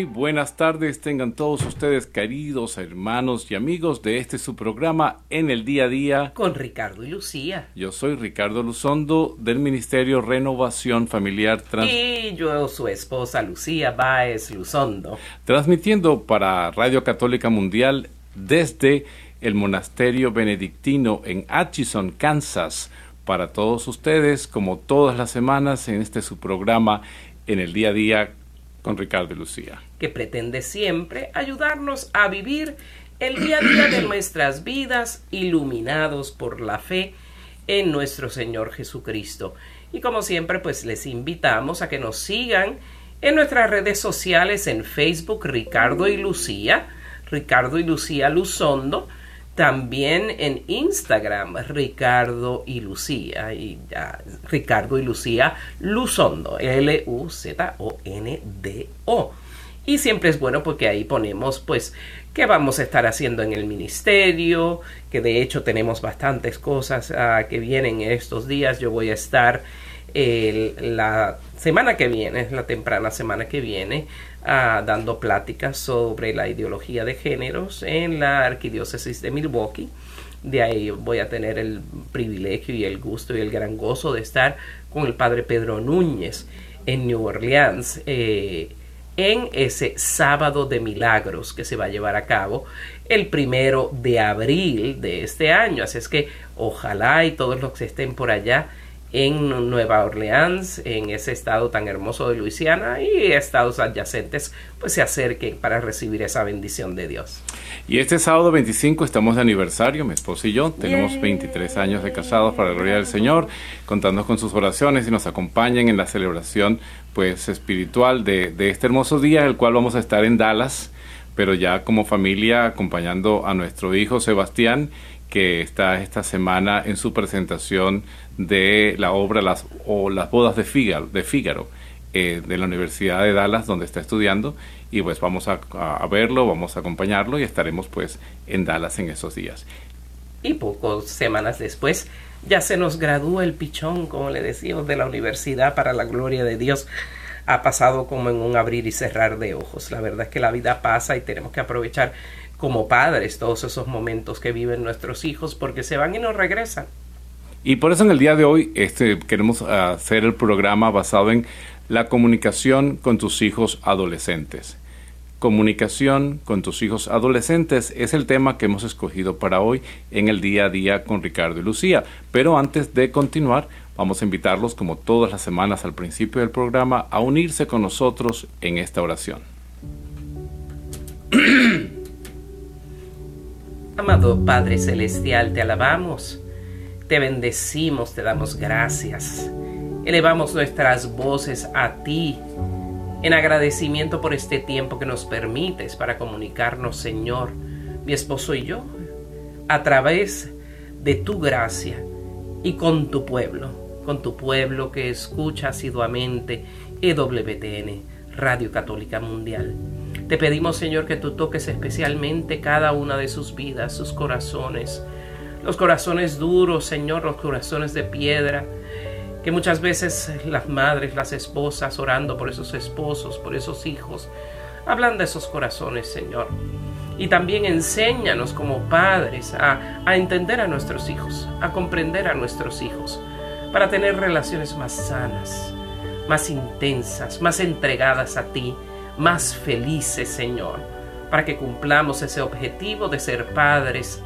Muy buenas tardes, tengan todos ustedes queridos hermanos y amigos de este su programa en el día a día. Con Ricardo y Lucía. Yo soy Ricardo Luzondo del Ministerio Renovación Familiar Trans Y yo su esposa Lucía Báez Luzondo. Transmitiendo para Radio Católica Mundial desde el Monasterio Benedictino en Atchison, Kansas. Para todos ustedes, como todas las semanas en este su programa en el día a día con Ricardo y Lucía. Que pretende siempre ayudarnos a vivir el día a día de nuestras vidas iluminados por la fe en nuestro Señor Jesucristo. Y como siempre, pues les invitamos a que nos sigan en nuestras redes sociales en Facebook Ricardo y Lucía, Ricardo y Lucía Luzondo, también en Instagram, Ricardo y Lucía, y, Ricardo y Lucía Luzondo, L-U-Z-O-N-D-O. Y siempre es bueno porque ahí ponemos pues qué vamos a estar haciendo en el ministerio, que de hecho tenemos bastantes cosas ah, que vienen estos días. Yo voy a estar la semana que viene, la temprana semana que viene, Dando pláticas sobre la ideología de géneros en la arquidiócesis de Milwaukee. De ahí voy a tener el privilegio y el gusto y el gran gozo de estar con el padre Pedro Núñez en New Orleans eh, en ese sábado de milagros que se va a llevar a cabo el primero de abril de este año. Así es que ojalá y todos los que estén por allá en Nueva Orleans, en ese estado tan hermoso de Luisiana y estados adyacentes, pues se acerquen para recibir esa bendición de Dios. Y este sábado 25 estamos de aniversario, mi esposo y yo, tenemos 23 años de casados para la gloria del Señor, contando con sus oraciones y nos acompañen en la celebración pues espiritual de, de este hermoso día, el cual vamos a estar en Dallas, pero ya como familia acompañando a nuestro hijo Sebastián que está esta semana en su presentación de la obra Las, o Las bodas de Fígaro, de, Fígaro eh, de la Universidad de Dallas, donde está estudiando, y pues vamos a, verlo, vamos a acompañarlo y estaremos pues en Dallas en esos días. Y pocas semanas después ya se nos gradúa el pichón, como le decíamos, de la universidad para la gloria de Dios. Ha pasado como en un abrir y cerrar de ojos. La verdad es que la vida pasa y tenemos que aprovechar como padres todos esos momentos que viven nuestros hijos porque se van y no regresan. Y por eso en el día de hoy este, queremos hacer el programa basado en la comunicación con tus hijos adolescentes. Comunicación con tus hijos adolescentes es el tema que hemos escogido para hoy en el día a día con Ricardo y Lucía. Pero antes de continuar, vamos a invitarlos, como todas las semanas al principio del programa, a unirse con nosotros en esta oración. Amado Padre Celestial, te alabamos, te bendecimos, te damos gracias. Elevamos nuestras voces a ti en agradecimiento por este tiempo que nos permites para comunicarnos, Señor, mi esposo y yo, a través de tu gracia y con tu pueblo, con tu pueblo que escucha asiduamente EWTN, Radio Católica Mundial. Te pedimos, Señor, que tú toques especialmente cada una de sus vidas, sus corazones, los corazones duros, Señor, los corazones de piedra, que muchas veces las madres, las esposas, orando por esos esposos, por esos hijos, hablan de esos corazones, Señor. Y también enséñanos como padres a, a entender a nuestros hijos, a comprender a nuestros hijos, para tener relaciones más sanas, más intensas, más entregadas a ti, más felices, Señor, para que cumplamos ese objetivo de ser padres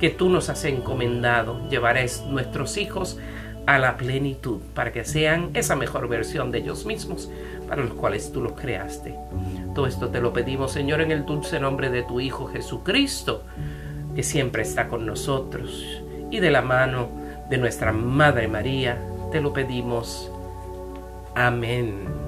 que tú nos has encomendado. Llevar a nuestros hijos a la plenitud para que sean esa mejor versión de ellos mismos para los cuales tú los creaste. Todo esto te lo pedimos, Señor, en el dulce nombre de tu Hijo Jesucristo, que siempre está con nosotros, y de la mano de nuestra Madre María, te lo pedimos. Amén.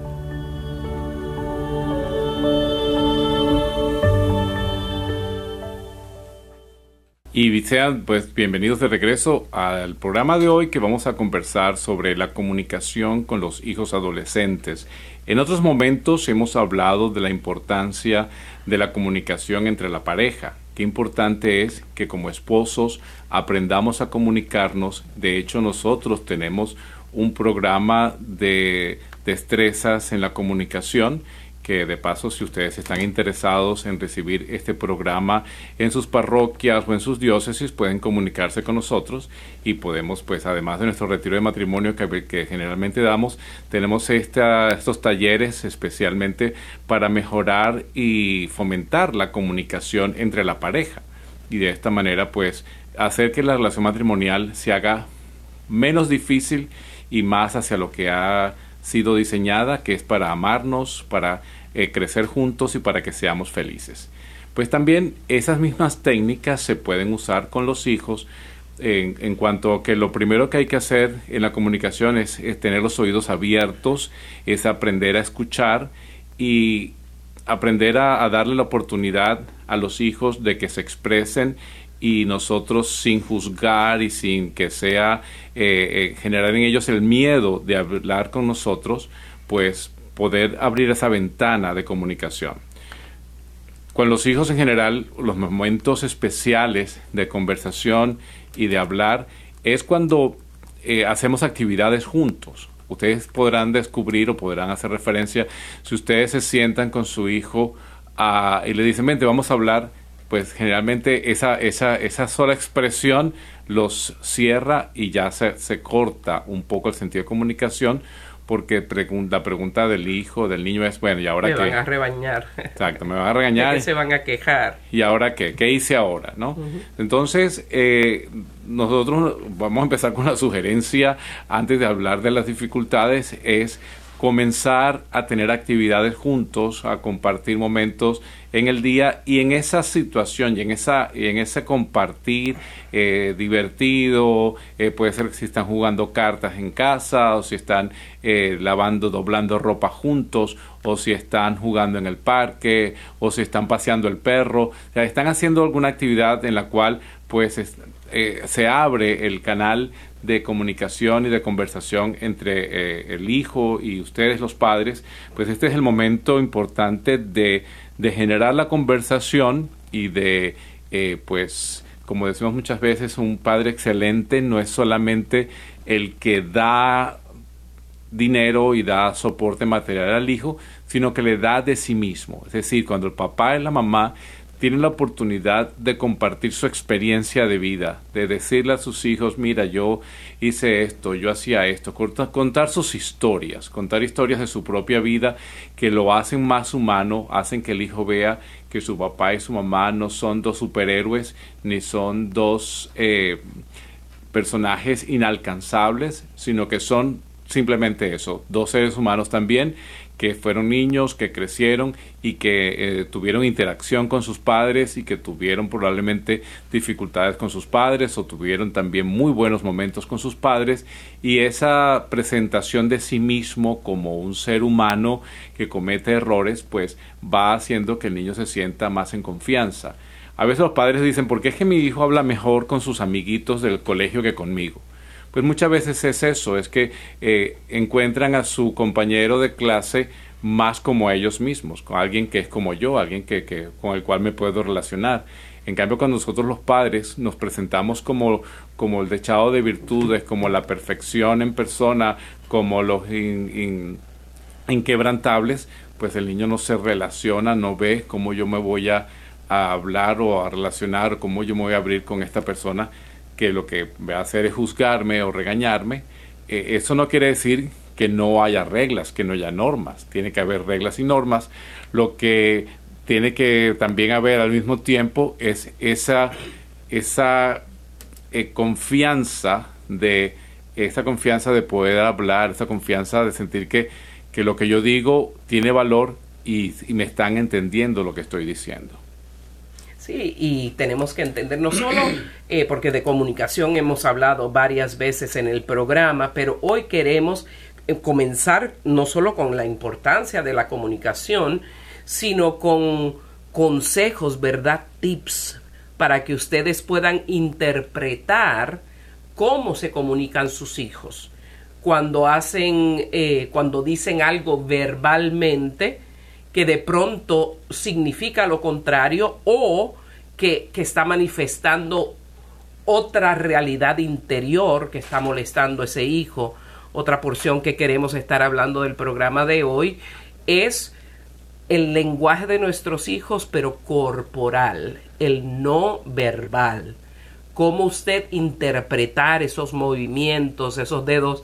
Y sean pues bienvenidos de regreso al programa de hoy que vamos a conversar sobre la comunicación con los hijos adolescentes. En otros momentos hemos hablado de la importancia de la comunicación entre la pareja. Qué importante es que como esposos aprendamos a comunicarnos. De hecho, nosotros tenemos un programa de destrezas en la comunicación que de paso si ustedes están interesados en recibir este programa en sus parroquias o en sus diócesis pueden comunicarse con nosotros y podemos pues además de nuestro retiro de matrimonio que, que generalmente damos tenemos esta, estos talleres especialmente para mejorar y fomentar la comunicación entre la pareja. Y de esta manera pues hacer que la relación matrimonial se haga menos difícil y más hacia lo que ha sido diseñada, que es para amarnos, para eh, crecer juntos y para que seamos felices. Pues también esas mismas técnicas se pueden usar con los hijos en, en, cuanto a que lo primero que hay que hacer en la comunicación es, tener los oídos abiertos, es aprender a escuchar y aprender a, darle la oportunidad a los hijos de que se expresen y nosotros sin juzgar y sin que sea eh, eh, generar en ellos el miedo de hablar con nosotros, pues poder abrir esa ventana de comunicación. Con los hijos en general, los momentos especiales de conversación y de hablar es cuando eh, hacemos actividades juntos. Ustedes podrán descubrir o podrán hacer referencia si ustedes se sientan con su hijo ah, y le dicen, vente, vamos a hablar, pues generalmente esa, esa, esa sola expresión los cierra y ya se, se corta un poco el sentido de comunicación porque la pregunta del hijo, del niño es, bueno, ¿y ahora qué? Me van a rebañar. Exacto, me van a regañar. ¿De se van a quejar? ¿Y ahora qué? ¿Qué hice ahora? ¿no? Entonces, eh, nosotros vamos a empezar con la sugerencia, antes de hablar de las dificultades, es comenzar a tener actividades juntos, a compartir momentos en el día y en esa situación y en, esa, y en ese compartir eh, divertido, eh, puede ser que si están jugando cartas en casa o si están eh, lavando, doblando ropa juntos o si están jugando en el parque o si están paseando el perro, o sea, están haciendo alguna actividad en la cual pues se abre el canal de comunicación y de conversación entre el hijo y ustedes los padres, pues este es el momento importante de de generar la conversación y de, eh, pues, como decimos muchas veces, un padre excelente no es solamente el que da dinero y da soporte material al hijo, sino que le da de sí mismo. Es decir, cuando el papá y la mamá tienen la oportunidad de compartir su experiencia de vida, de decirle a sus hijos, mira, yo hice esto, yo hacía esto, contar sus historias, contar historias de su propia vida que lo hacen más humano, hacen que el hijo vea que su papá y su mamá no son dos superhéroes, ni son dos eh, personajes inalcanzables, sino que son simplemente eso, dos seres humanos también que fueron niños, que crecieron y que eh, tuvieron interacción con sus padres y que tuvieron probablemente dificultades con sus padres o tuvieron también muy buenos momentos con sus padres y esa presentación de sí mismo como un ser humano que comete errores pues va haciendo que el niño se sienta más en confianza. A veces los padres dicen, ¿por qué es que mi hijo habla mejor con sus amiguitos del colegio que conmigo? Pues muchas veces es eso, es que eh, encuentran a su compañero de clase más como ellos mismos, con alguien que es como yo, alguien que, con el cual me puedo relacionar. En cambio, cuando nosotros los padres nos presentamos como, como el dechado de virtudes, como la perfección en persona, como los inquebrantables, pues el niño no se relaciona, no ve cómo yo me voy a, a hablar o a relacionar, cómo yo me voy a abrir con esta persona que lo que va a hacer es juzgarme o regañarme, eh, eso no quiere decir que no haya reglas, que no haya normas. Tiene que haber reglas y normas. Lo que tiene que también haber al mismo tiempo es esa esa eh, confianza de esta confianza de poder hablar, esa confianza de sentir que, que lo que yo digo tiene valor y, me están entendiendo lo que estoy diciendo. Sí, y tenemos que entender no solo eh, porque de comunicación hemos hablado varias veces en el programa, pero hoy queremos eh, comenzar no solo con la importancia de la comunicación, sino con consejos, ¿verdad? Tips para que ustedes puedan interpretar cómo se comunican sus hijos. Cuando hacen, eh, cuando dicen algo verbalmente que de pronto significa lo contrario o que, que está manifestando otra realidad interior que está molestando a ese hijo. Otra porción que queremos estar hablando del programa de hoy es el lenguaje de nuestros hijos, pero corporal, el no verbal. Cómo usted interpretar esos movimientos, esos dedos,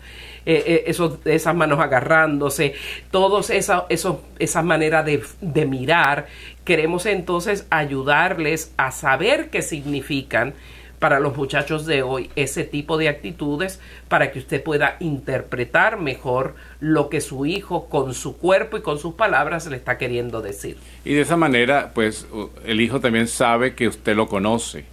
eh, eh, esas manos agarrándose, todas esa, esa manera de, de mirar. Queremos entonces ayudarles a saber qué significan para los muchachos de hoy ese tipo de actitudes para que usted pueda interpretar mejor lo que su hijo con su cuerpo y con sus palabras le está queriendo decir. Y de esa manera, pues el hijo también sabe que usted lo conoce,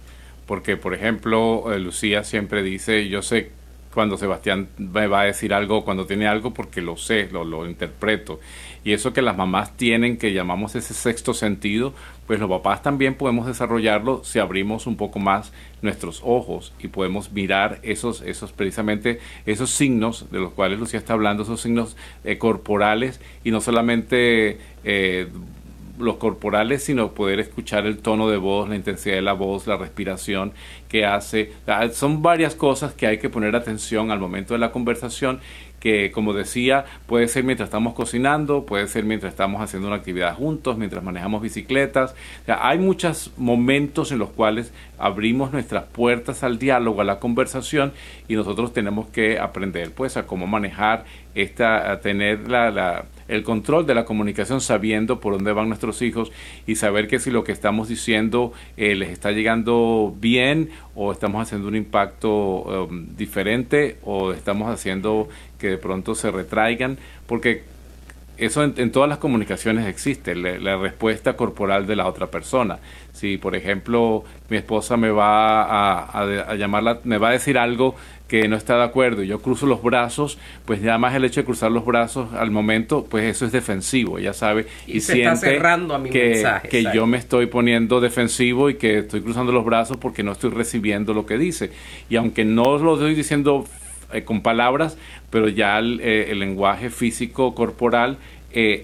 porque por ejemplo, eh, Lucía siempre dice, yo sé cuando Sebastián me va a decir algo, cuando tiene algo, porque lo sé, lo, lo interpreto. Y eso que las mamás tienen, que llamamos ese sexto sentido, pues los papás también podemos desarrollarlo si abrimos un poco más nuestros ojos y podemos mirar esos, esos precisamente esos signos de los cuales Lucía está hablando, esos signos eh, corporales y no solamente eh, los corporales, sino poder escuchar el tono de voz, la intensidad de la voz, la respiración que hace. Son varias cosas que hay que poner atención al momento de la conversación que como decía puede ser mientras estamos cocinando, puede ser mientras estamos haciendo una actividad juntos, mientras manejamos bicicletas. hay muchos momentos en los cuales abrimos nuestras puertas al diálogo, a la conversación y nosotros tenemos que aprender pues a cómo manejar esta, a tener la el control de la comunicación sabiendo por dónde van nuestros hijos y saber que si lo que estamos diciendo eh, les está llegando bien o estamos haciendo un impacto um, diferente o estamos haciendo que de pronto se retraigan porque eso en, todas las comunicaciones existe, la, respuesta corporal de la otra persona. Si, por ejemplo, mi esposa me va a, a, llamarla, me va a decir algo que no está de acuerdo y yo cruzo los brazos, pues ya más el hecho de cruzar los brazos al momento, pues eso es defensivo, ella sabe y, siente que, que yo me estoy poniendo defensivo y que estoy cruzando los brazos porque no estoy recibiendo lo que dice. Y aunque no lo estoy diciendo eh, con palabras, pero ya el, eh, lenguaje físico corporal eh,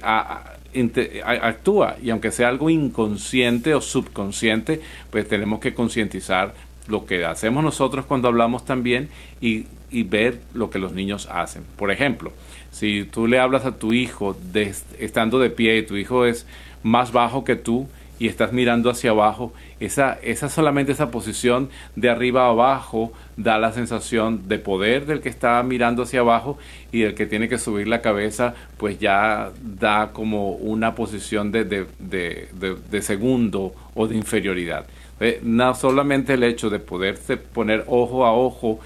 actúa y aunque sea algo inconsciente o subconsciente, pues tenemos que concientizar lo que hacemos nosotros cuando hablamos también y, ver lo que los niños hacen. Por ejemplo, si tú le hablas a tu hijo estando de pie y tu hijo es más bajo que tú, y estás mirando hacia abajo, esa, esa solamente esa posición de arriba a abajo da la sensación de poder del que está mirando hacia abajo y del que tiene que subir la cabeza, pues ya da como una posición de, de, de, segundo o de inferioridad. Eh, no solamente el hecho de poderse poner ojo a ojo,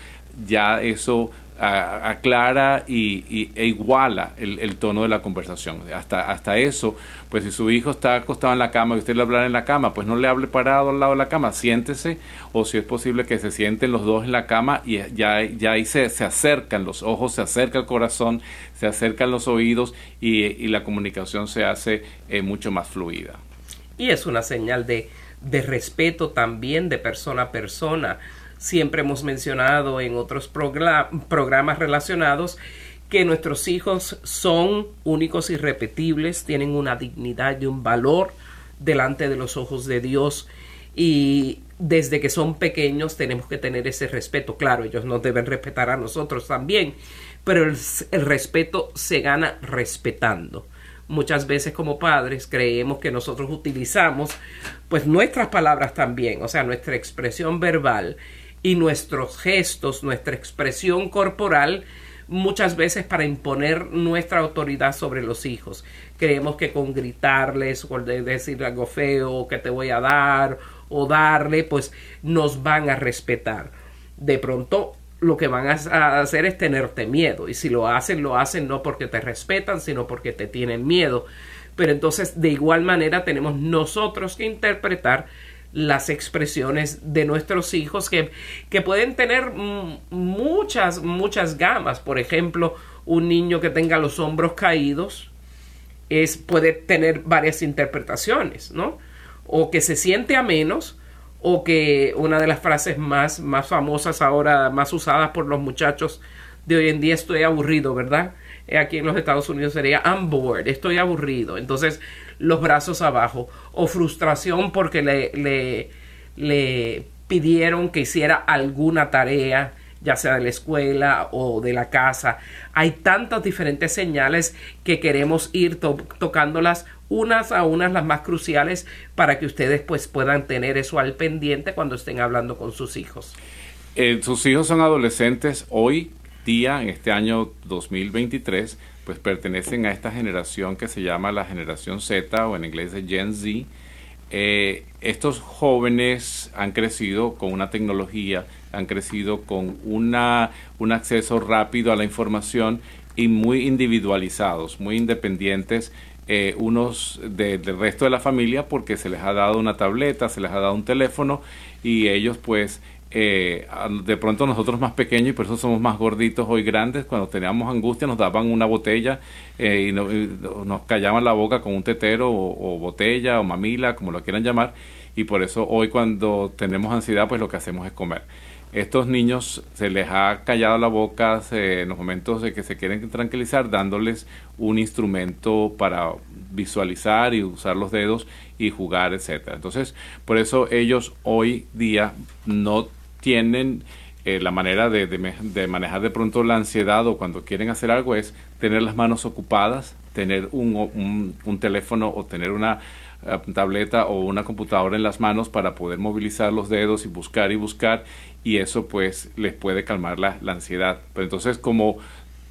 ya eso aclara y, e iguala el, tono de la conversación. Hasta, hasta eso, pues si su hijo está acostado en la cama y usted le habla en la cama, pues no le hable parado al lado de la cama, siéntese o si es posible que se sienten los dos en la cama y ya, ya ahí se, se acercan los ojos, se acerca el corazón, se acercan los oídos y, la comunicación se hace eh, mucho más fluida. Y es una señal de, de respeto también de persona a persona Siempre hemos mencionado en otros programas relacionados que nuestros hijos son únicos y repetibles, tienen una dignidad y un valor delante de los ojos de Dios y desde que son pequeños tenemos que tener ese respeto. Claro, ellos nos deben respetar a nosotros también, pero el, el respeto se gana respetando muchas veces como padres creemos que nosotros utilizamos pues nuestras palabras también, o sea, nuestra expresión verbal y nuestros gestos, nuestra expresión corporal, muchas veces para imponer nuestra autoridad sobre los hijos. Creemos que con gritarles, o decir algo feo, que te voy a dar, o darle, pues nos van a respetar. De pronto lo que van a hacer es tenerte miedo y si lo hacen, lo hacen no porque te respetan, sino porque te tienen miedo. Pero entonces de igual manera tenemos nosotros que interpretar las expresiones de nuestros hijos que, que pueden tener muchas, muchas gamas. Por ejemplo, un niño que tenga los hombros caídos es, puede tener varias interpretaciones, ¿no? O que se siente a menos, o que una de las frases más, más famosas ahora, más usadas por los muchachos de hoy en día, estoy aburrido, ¿verdad? Aquí en los Estados Unidos sería I'm bored, estoy aburrido. Entonces, los brazos abajo. O frustración porque le, le, le pidieron que hiciera alguna tarea ya sea de la escuela o de la casa. Hay tantas diferentes señales que queremos ir tocándolas unas a unas las más cruciales para que ustedes pues puedan tener eso al pendiente cuando estén hablando con sus hijos. Eh, sus hijos son adolescentes hoy día, en este año 2023, pues pertenecen a esta generación que se llama la generación Z o en inglés de Gen Z. Eh, estos jóvenes han crecido con una tecnología han crecido con una, un acceso rápido a la información y muy individualizados, muy independientes eh, unos del resto de la familia porque se les ha dado una tableta, se les ha dado un teléfono y ellos pues eh, de pronto nosotros más pequeños y por eso somos más gorditos hoy grandes, cuando teníamos angustia nos daban una botella eh, y, nos callaban la boca con un tetero o, o, botella o mamila, como lo quieran llamar, y por eso hoy cuando tenemos ansiedad pues lo que hacemos es comer. Estos niños se les ha callado la boca en los momentos de que se quieren tranquilizar, dándoles un instrumento para visualizar y usar los dedos y jugar, etcétera. Entonces, por eso ellos hoy día no tienen eh, la manera de, manejar de pronto la ansiedad o cuando quieren hacer algo es tener las manos ocupadas, tener un, un teléfono o tener una tableta o una computadora en las manos para poder movilizar los dedos y buscar y buscar y eso pues les puede calmar la, ansiedad. Pero entonces como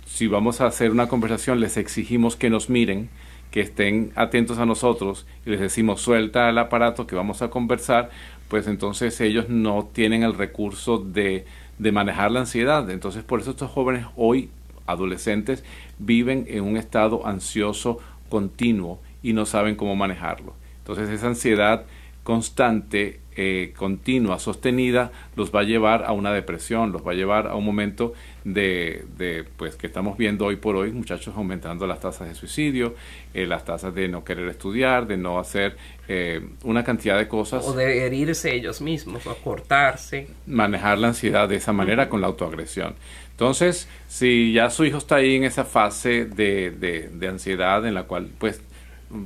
si vamos a hacer una conversación les exigimos que nos miren, que estén atentos a nosotros y les decimos suelta el aparato que vamos a conversar, pues entonces ellos no tienen el recurso de, de manejar la ansiedad. Entonces por eso estos jóvenes hoy, adolescentes, viven en un estado ansioso continuo y no saben cómo manejarlo. Entonces esa ansiedad constante, eh, continua, sostenida, los va a llevar a una depresión, los va a llevar a un momento de, de, pues que estamos viendo hoy por hoy, muchachos aumentando las tasas de suicidio, eh, las tasas de no querer estudiar, de no hacer eh, una cantidad de cosas. O de herirse ellos mismos, o cortarse. Manejar la ansiedad de esa manera con la autoagresión. Entonces, si ya su hijo está ahí en esa fase de, de, de ansiedad en la cual pues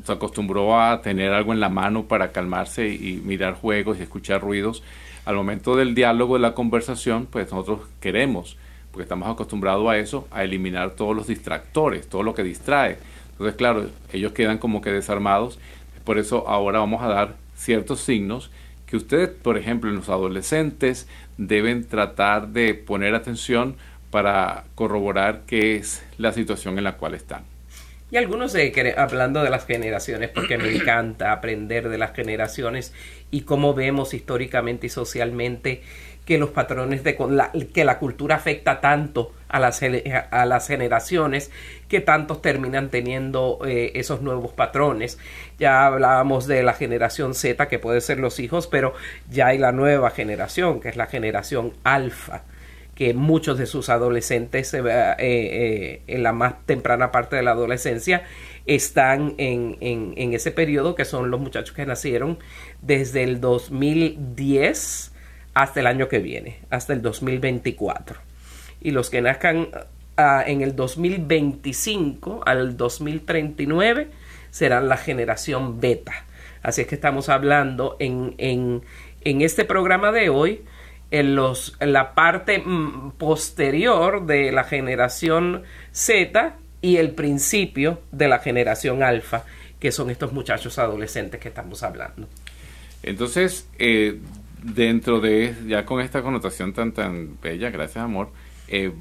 se acostumbró a tener algo en la mano para calmarse y mirar juegos y escuchar ruidos. Al momento del diálogo, de la conversación, pues nosotros queremos, porque estamos acostumbrados a eso, a eliminar todos los distractores, todo lo que distrae. Entonces, claro, ellos quedan como que desarmados. Por eso ahora vamos a dar ciertos signos que ustedes, por ejemplo, en los adolescentes, deben tratar de poner atención para corroborar qué es la situación en la cual están. Y algunos de, hablando de las generaciones, porque me encanta aprender de las generaciones y cómo vemos históricamente y socialmente que los patrones de la, que la cultura afecta tanto a las, a las generaciones que tantos terminan teniendo eh, esos nuevos patrones. Ya hablábamos de la generación Z, que puede ser los hijos, pero ya hay la nueva generación, que es la generación alfa que muchos de sus adolescentes eh, eh, en la más temprana parte de la adolescencia están en, en, ese periodo que son los muchachos que nacieron desde el 2010 hasta el año que viene, hasta el 2024. Y los que nazcan ah, en el 2025 al 2039 serán la generación beta. Así es que estamos hablando en, en este programa de hoy en, los, en la parte mm, posterior de la generación Z y el principio de la generación alfa, que son estos muchachos adolescentes que estamos hablando. Entonces, eh, dentro de, ya con esta connotación tan, tan bella, gracias amor, eh,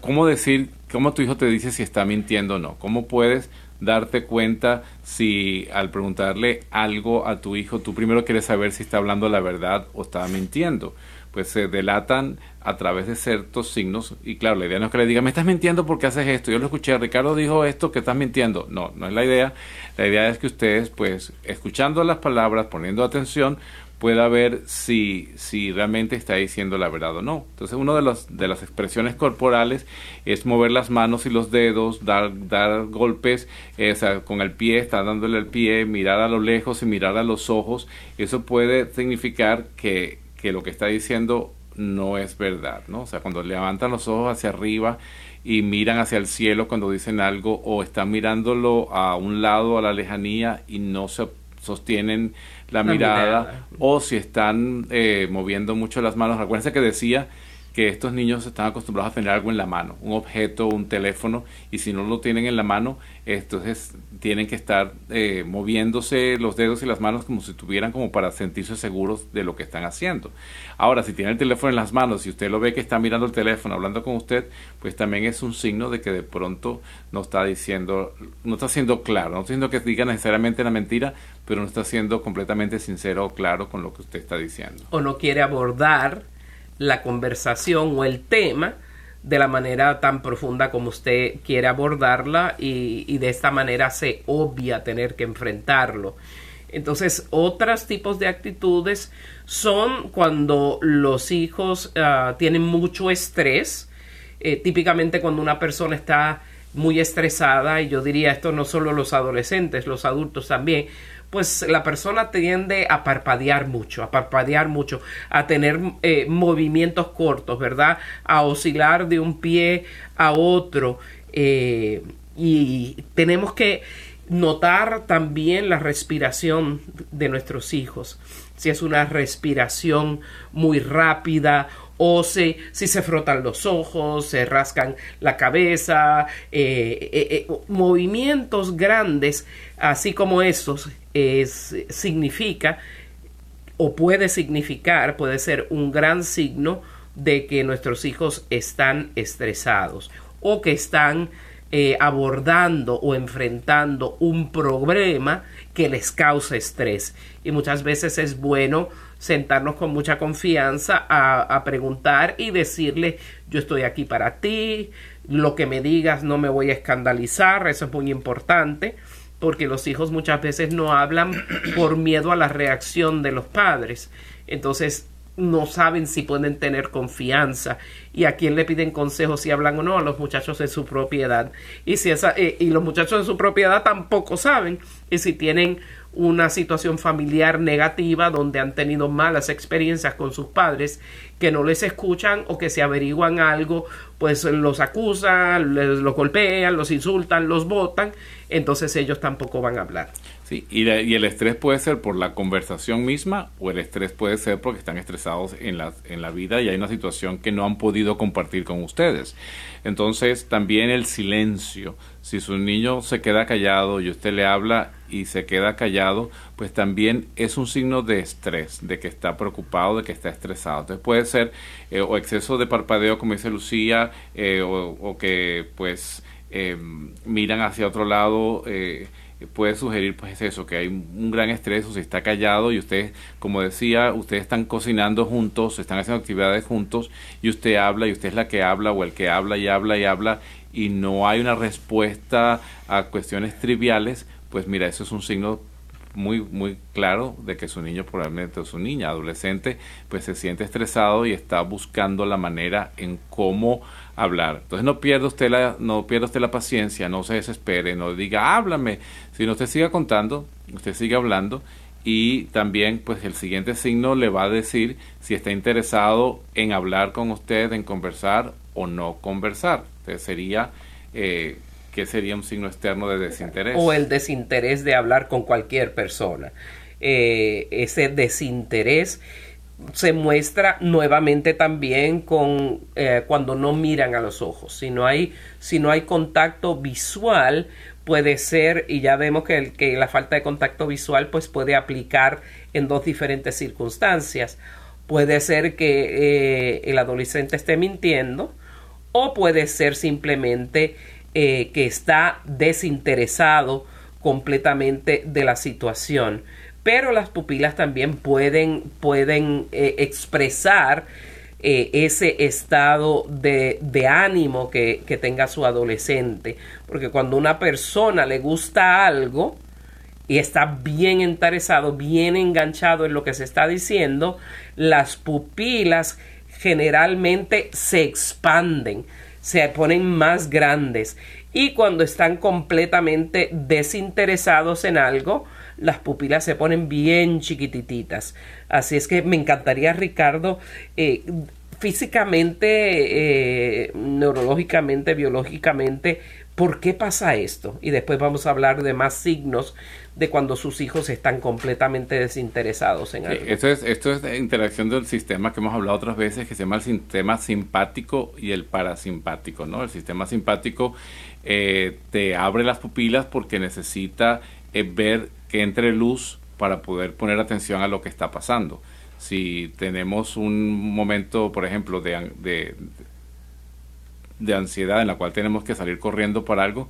¿cómo decir, cómo tu hijo te dice si está mintiendo o no? ¿Cómo puedes darte cuenta si al preguntarle algo a tu hijo, tú primero quieres saber si está hablando la verdad o está mintiendo. Pues se delatan a través de ciertos signos y claro, la idea no es que le diga, me estás mintiendo porque haces esto. Yo lo escuché, Ricardo dijo esto que estás mintiendo. No, no es la idea. La idea es que ustedes, pues, escuchando las palabras, poniendo atención, pueda ver si, si realmente está diciendo la verdad o no. Entonces, una de, los, de las expresiones corporales es mover las manos y los dedos, dar, dar golpes eh, con el pie, está dándole el pie, mirar a lo lejos y mirar a los ojos. Eso puede significar que, que lo que está diciendo no es verdad, ¿no? O sea, cuando levantan los ojos hacia arriba y miran hacia el cielo cuando dicen algo o están mirándolo a un lado, a la lejanía y no se sostienen la, mirada, o si están eh, moviendo mucho las manos. Acuérdense que decía que estos niños están acostumbrados a tener algo en la mano, un objeto, un teléfono, y si no lo tienen en la mano, entonces tienen que estar eh, moviéndose los dedos y las manos como si tuvieran como para sentirse seguros de lo que están haciendo. Ahora, si tiene el teléfono en las manos y usted lo ve que está mirando el teléfono, hablando con usted, pues también es un signo de que de pronto no está diciendo, no está siendo claro, no está diciendo que diga necesariamente la mentira, pero no está siendo completamente sincero o claro con lo que usted está diciendo. O no quiere abordar la conversación o el tema de la manera tan profunda como usted quiere abordarla y, de esta manera se obvia tener que enfrentarlo. Entonces, otros tipos de actitudes son cuando los hijos ah, tienen mucho estrés, eh, típicamente cuando una persona está muy estresada, y yo diría esto no solo los adolescentes, los adultos también, pues la persona tiende a parpadear mucho, a parpadear mucho, a tener eh, movimientos cortos, ¿verdad? A oscilar de un pie a otro. Eh, y tenemos que notar también la respiración de nuestros hijos. Si es una respiración muy rápida o si, si, se frotan los ojos, se rascan la cabeza, eh, movimientos grandes, así como esos, es, significa o puede significar, puede ser un gran signo de que nuestros hijos están estresados o que están eh, abordando o enfrentando un problema que les causa estrés. Y muchas veces es bueno sentarnos con mucha confianza a, a preguntar y decirle yo estoy aquí para ti, lo que me digas no me voy a escandalizar, eso es muy importante porque los hijos muchas veces no hablan por miedo a la reacción de los padres. Entonces no saben si pueden tener confianza. Y a quién le piden consejos si hablan o no a los muchachos de su propiedad. Y si esa eh, y los muchachos de su propiedad tampoco saben. Y si tienen una situación familiar negativa donde han tenido malas experiencias con sus padres que no les escuchan o que se averiguan algo, pues los acusan, les, los golpean, los insultan, los votan, entonces ellos tampoco van a hablar. Sí, y, y, el estrés puede ser por la conversación misma o el estrés puede ser porque están estresados en la, en la vida y hay una situación que no han podido compartir con ustedes. Entonces, también el silencio. Si su niño se queda callado y usted le habla y se queda callado, pues también es un signo de estrés, de que está preocupado, de que está estresado. Entonces puede ser eh, o exceso de parpadeo, como dice Lucía, eh, o, o, que pues eh, miran hacia otro lado. Eh, puede sugerir pues eso, que hay un gran estrés o se está callado y ustedes, como decía, ustedes están cocinando juntos, están haciendo actividades juntos y usted habla y usted es la que habla o el que habla y habla y habla y no hay una respuesta a cuestiones triviales, pues mira, eso es un signo muy muy claro de que su niño probablemente o su niña adolescente pues se siente estresado y está buscando la manera en cómo hablar. Entonces no pierda usted la, no pierda usted la paciencia, no se desespere, no diga háblame, sino usted siga contando, usted sigue hablando y también pues el siguiente signo le va a decir si está interesado en hablar con usted, en conversar o no conversar. Entonces sería eh, que sería un signo externo de desinterés. O el desinterés de hablar con cualquier persona. Eh, ese desinterés se muestra nuevamente también con eh, cuando no miran a los ojos. Si no hay, si no hay contacto visual, puede ser, y ya vemos que, el, que la falta de contacto visual pues puede aplicar en dos diferentes circunstancias. Puede ser que eh, el adolescente esté mintiendo o puede ser simplemente eh, que está desinteresado completamente de la situación. Pero las pupilas también pueden, pueden eh, expresar eh, ese estado de, ánimo que, que, tenga su adolescente. Porque cuando una persona le gusta algo y está bien interesado, bien enganchado en lo que se está diciendo, las pupilas generalmente se expanden, se ponen más grandes. Y cuando están completamente desinteresados en algo, las pupilas se ponen bien chiquititas. Así es que me encantaría, Ricardo, eh, físicamente, eh, neurológicamente, biológicamente, ¿por qué pasa esto? Y después vamos a hablar de más signos de cuando sus hijos están completamente desinteresados en algo. esto, es, esto es interacción del sistema que hemos hablado otras veces, que se llama el sistema simpático y el parasimpático. ¿no? El sistema simpático eh, te abre las pupilas porque necesita ver que entre luz para poder poner atención a lo que está pasando. Si tenemos un momento, por ejemplo, de, de, ansiedad en la cual tenemos que salir corriendo para algo,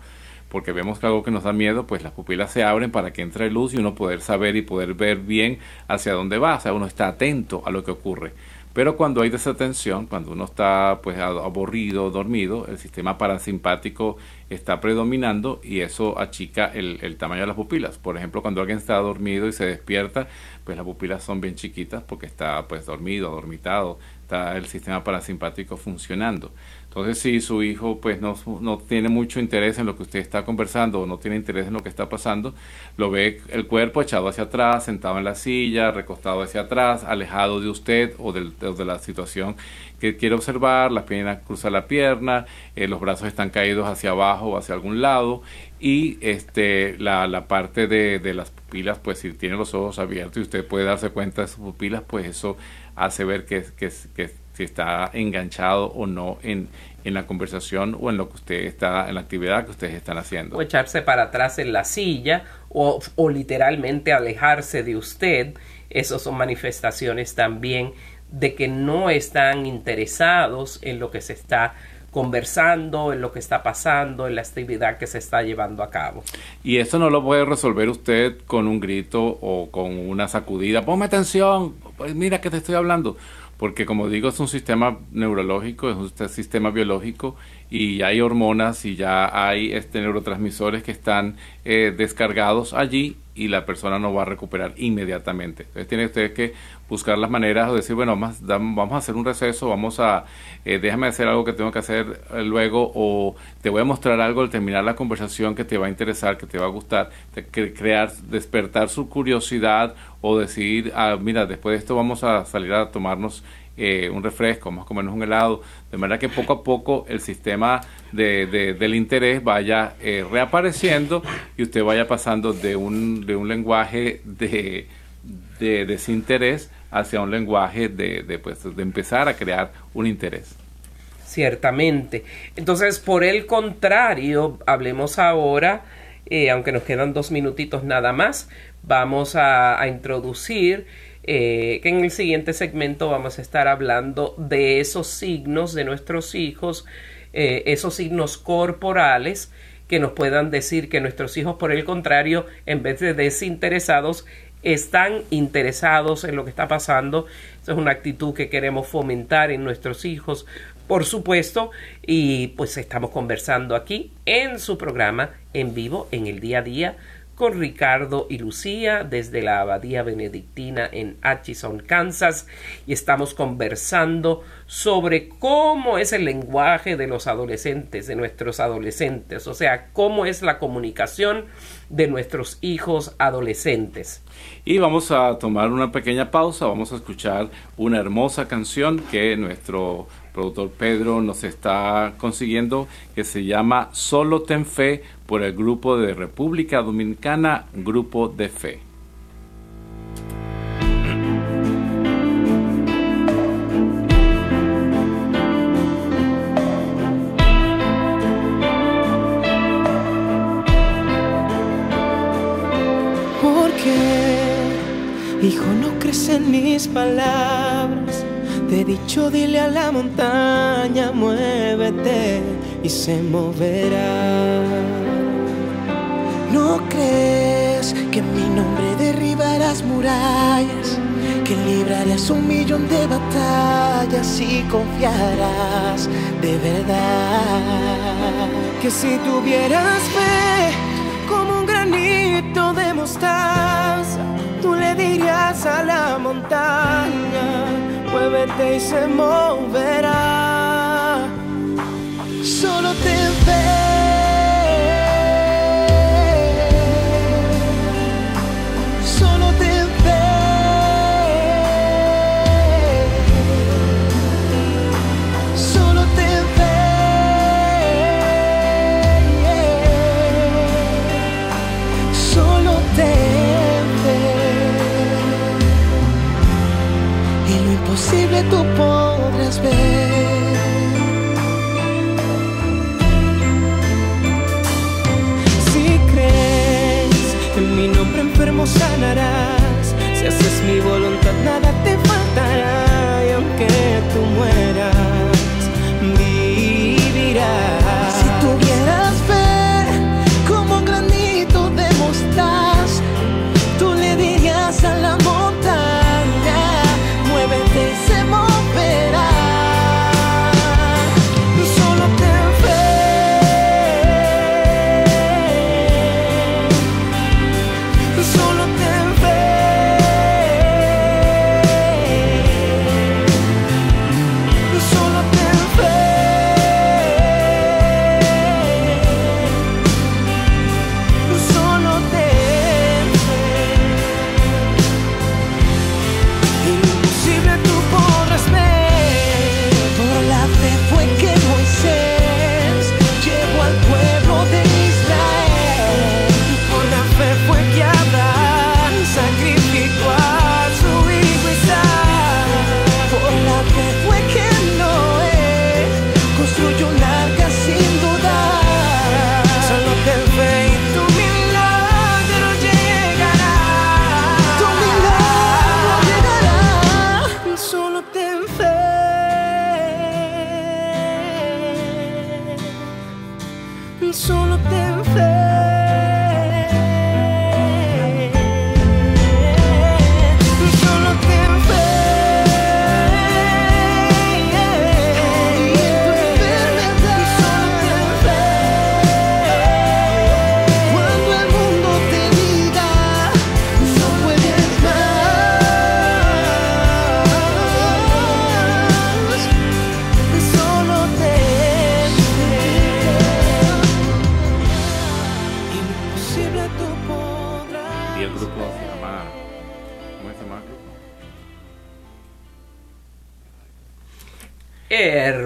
porque vemos que algo que nos da miedo, pues las pupilas se abren para que entre luz y uno poder saber y poder ver bien hacia dónde va, o sea, uno está atento a lo que ocurre. Pero cuando hay desatención, cuando uno está pues aburrido, dormido, el sistema parasimpático está predominando y eso achica el, tamaño de las pupilas. Por ejemplo, cuando alguien está dormido y se despierta, pues las pupilas son bien chiquitas porque está pues dormido, dormitado, está el sistema parasimpático funcionando. Entonces, si su hijo pues no, no, tiene mucho interés en lo que usted está conversando o no tiene interés en lo que está pasando, lo ve el cuerpo echado hacia atrás, sentado en la silla, recostado hacia atrás, alejado de usted o, de la situación que quiere observar, las piernas cruza la pierna, eh, los brazos están caídos hacia abajo o hacia algún lado y este la, la parte de, de, las pupilas, pues si tiene los ojos abiertos y usted puede darse cuenta de sus pupilas, pues eso hace ver que, que, que si está enganchado o no en, en la conversación o en lo que usted está, en la actividad que ustedes están haciendo. O echarse para atrás en la silla o, o literalmente alejarse de usted. Esas son manifestaciones también de que no están interesados en lo que se está conversando, en lo que está pasando, en la actividad que se está llevando a cabo. Y eso no lo puede resolver usted con un grito o con una sacudida. Ponme atención, pues mira que te estoy hablando porque como digo es un sistema neurológico, es un sistema biológico y hay hormonas y ya hay este neurotransmisores que están eh, descargados allí y la persona no va a recuperar inmediatamente. Entonces tiene usted que buscar las maneras de decir, bueno, vamos, vamos a hacer un receso, vamos a, eh, déjame hacer algo que tengo que hacer eh, luego o te voy a mostrar algo al terminar la conversación que te va a interesar, que te va a gustar, crear, despertar su curiosidad o decir, ah, mira, después de esto vamos a salir a tomarnos eh, un refresco, vamos a comernos un helado, de manera que poco a poco el sistema de, del interés vaya eh, reapareciendo y usted vaya pasando de un, de un lenguaje de, de desinterés hacia un lenguaje de, pues, de empezar a crear un interés. Ciertamente. Entonces, por el contrario, hablemos ahora, eh, aunque nos quedan dos minutitos nada más, vamos a introducir eh, que en el siguiente segmento vamos a estar hablando de esos signos de nuestros hijos, eh, esos signos corporales que nos puedan decir que nuestros hijos, por el contrario, en vez de desinteresados, están interesados en lo que está pasando. Esa es una actitud que queremos fomentar en nuestros hijos, por supuesto, y pues estamos conversando aquí en su programa en vivo, en el día a día con Ricardo y Lucía desde la Abadía Benedictina en Atchison, Kansas, y estamos conversando sobre cómo es el lenguaje de los adolescentes, de nuestros adolescentes, o sea, cómo es la comunicación de nuestros hijos adolescentes. Y vamos a tomar una pequeña pausa, vamos a escuchar una hermosa canción que nuestro productor Pedro nos está consiguiendo, que se llama Solo Ten Fe por el grupo de República Dominicana, Grupo de Fe. Mis palabras Te he dicho, dile a la montaña, muévete y se moverá. ¿No crees que en mi nombre derribarás murallas? Que librarás un millón de batallas y confiarás de verdad. Que si tuvieras fe como un granito de mostaza, tú le dirías a la montaña muévete y se moverá. Solo ten fe. Nombre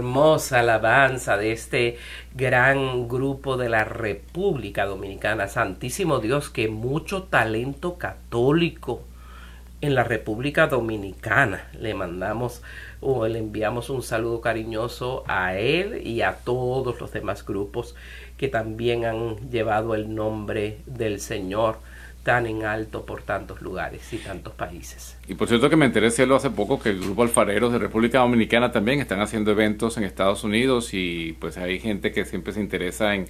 Hermosa alabanza de este gran grupo de la República Dominicana. Santísimo Dios, que mucho talento católico en la República Dominicana. Le mandamos o le enviamos un saludo cariñoso a él y a todos los demás grupos que también han llevado el nombre del Señor tan en alto por tantos lugares y tantos países. Y por cierto que me enteré, cielo, hace poco que el grupo Alfareros de República Dominicana también están haciendo eventos en Estados Unidos y pues hay gente que siempre se interesa en,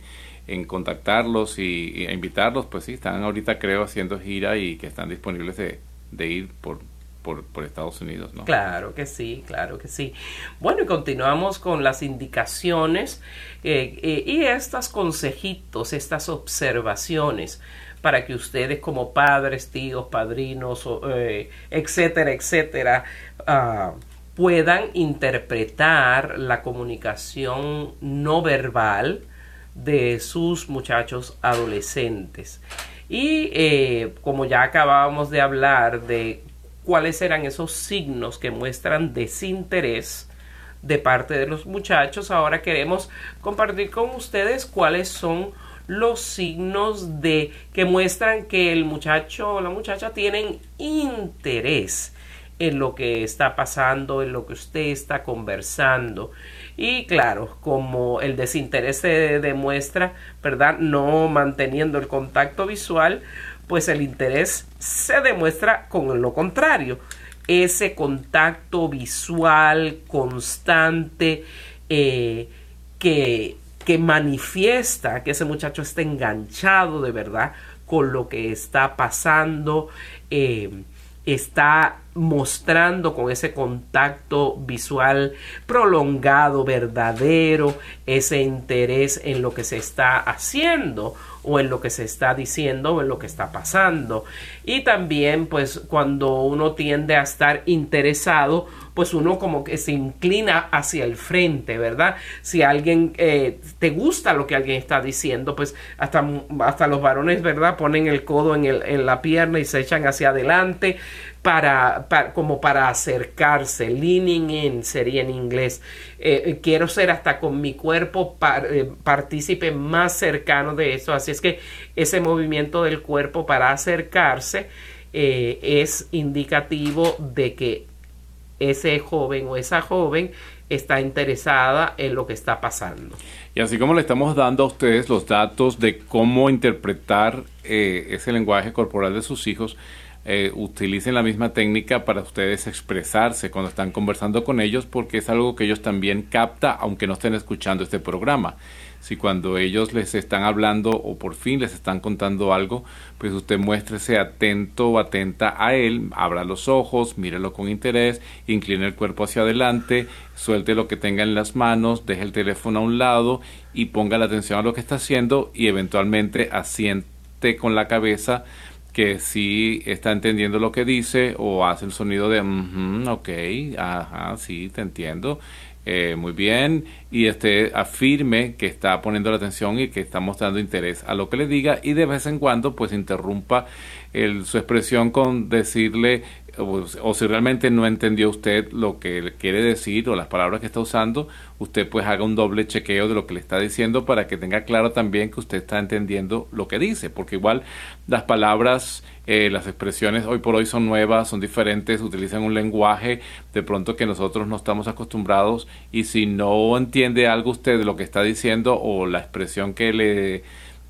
en contactarlos y, invitarlos, pues sí, están ahorita creo haciendo gira y que están disponibles de, de ir por, por, por Estados Unidos, ¿no? Claro que sí, claro que sí. Bueno, y continuamos con las indicaciones eh, eh, y estas consejitos, estas observaciones para que ustedes como padres, tíos, padrinos, eh, etcétera, etcétera, ah, puedan interpretar la comunicación no verbal de sus muchachos adolescentes. Y eh, como ya acabábamos de hablar de cuáles eran esos signos que muestran desinterés de parte de los muchachos, ahora queremos compartir con ustedes cuáles son los signos de que muestran que el muchacho o la muchacha tienen interés en lo que está pasando, en lo que usted está conversando. Y claro, como el desinterés se demuestra, ¿verdad? No manteniendo el contacto visual, pues el interés se demuestra con lo contrario. ese contacto visual constante eh, que, que manifiesta que ese muchacho está enganchado de verdad con lo que está pasando, eh, está mostrando con ese contacto visual prolongado, verdadero, ese interés en lo que se está haciendo o en lo que se está diciendo o en lo que está pasando. Y también pues cuando uno tiende a estar interesado, pues uno como que se inclina hacia el frente, ¿verdad? Si alguien eh, te gusta lo que alguien está diciendo, pues hasta, hasta los varones, ¿verdad? Ponen el codo en, el, en la pierna y se echan hacia adelante para, como para acercarse, leaning in sería en inglés. Eh, eh, quiero ser hasta con mi cuerpo partícipe más cercano de eso, así es que ese movimiento del cuerpo para acercarse es indicativo de que ese joven o esa joven está interesada en lo que está pasando. Y así como le estamos dando a ustedes los datos de cómo interpretar eh, ese lenguaje corporal de sus hijos, eh, utilicen la misma técnica para ustedes expresarse cuando están conversando con ellos porque es algo que ellos también capta aunque no estén escuchando este programa. Si cuando ellos les están hablando o por fin les están contando algo, pues usted muéstrese atento o atenta a él, abra los ojos, mírelo con interés, incline el cuerpo hacia adelante, suelte lo que tenga en las manos, deje el teléfono a un lado y ponga la atención a lo que está haciendo y eventualmente asiente con la cabeza que sí está entendiendo lo que dice o hace el sonido de ok, ajá, sí, te entiendo eh, muy bien y este afirme que está poniendo la atención y que está mostrando interés a lo que le diga y de vez en cuando pues interrumpa el, su expresión con decirle o, si realmente no entendió usted lo que quiere decir o las palabras que está usando, usted pues haga un doble chequeo de lo que le está diciendo para que tenga claro también que usted está entendiendo lo que dice, porque igual las palabras, eh, las expresiones hoy por hoy son nuevas, son diferentes, utilizan un lenguaje de pronto que nosotros no estamos acostumbrados y si no entiende algo usted de lo que está diciendo o la expresión que le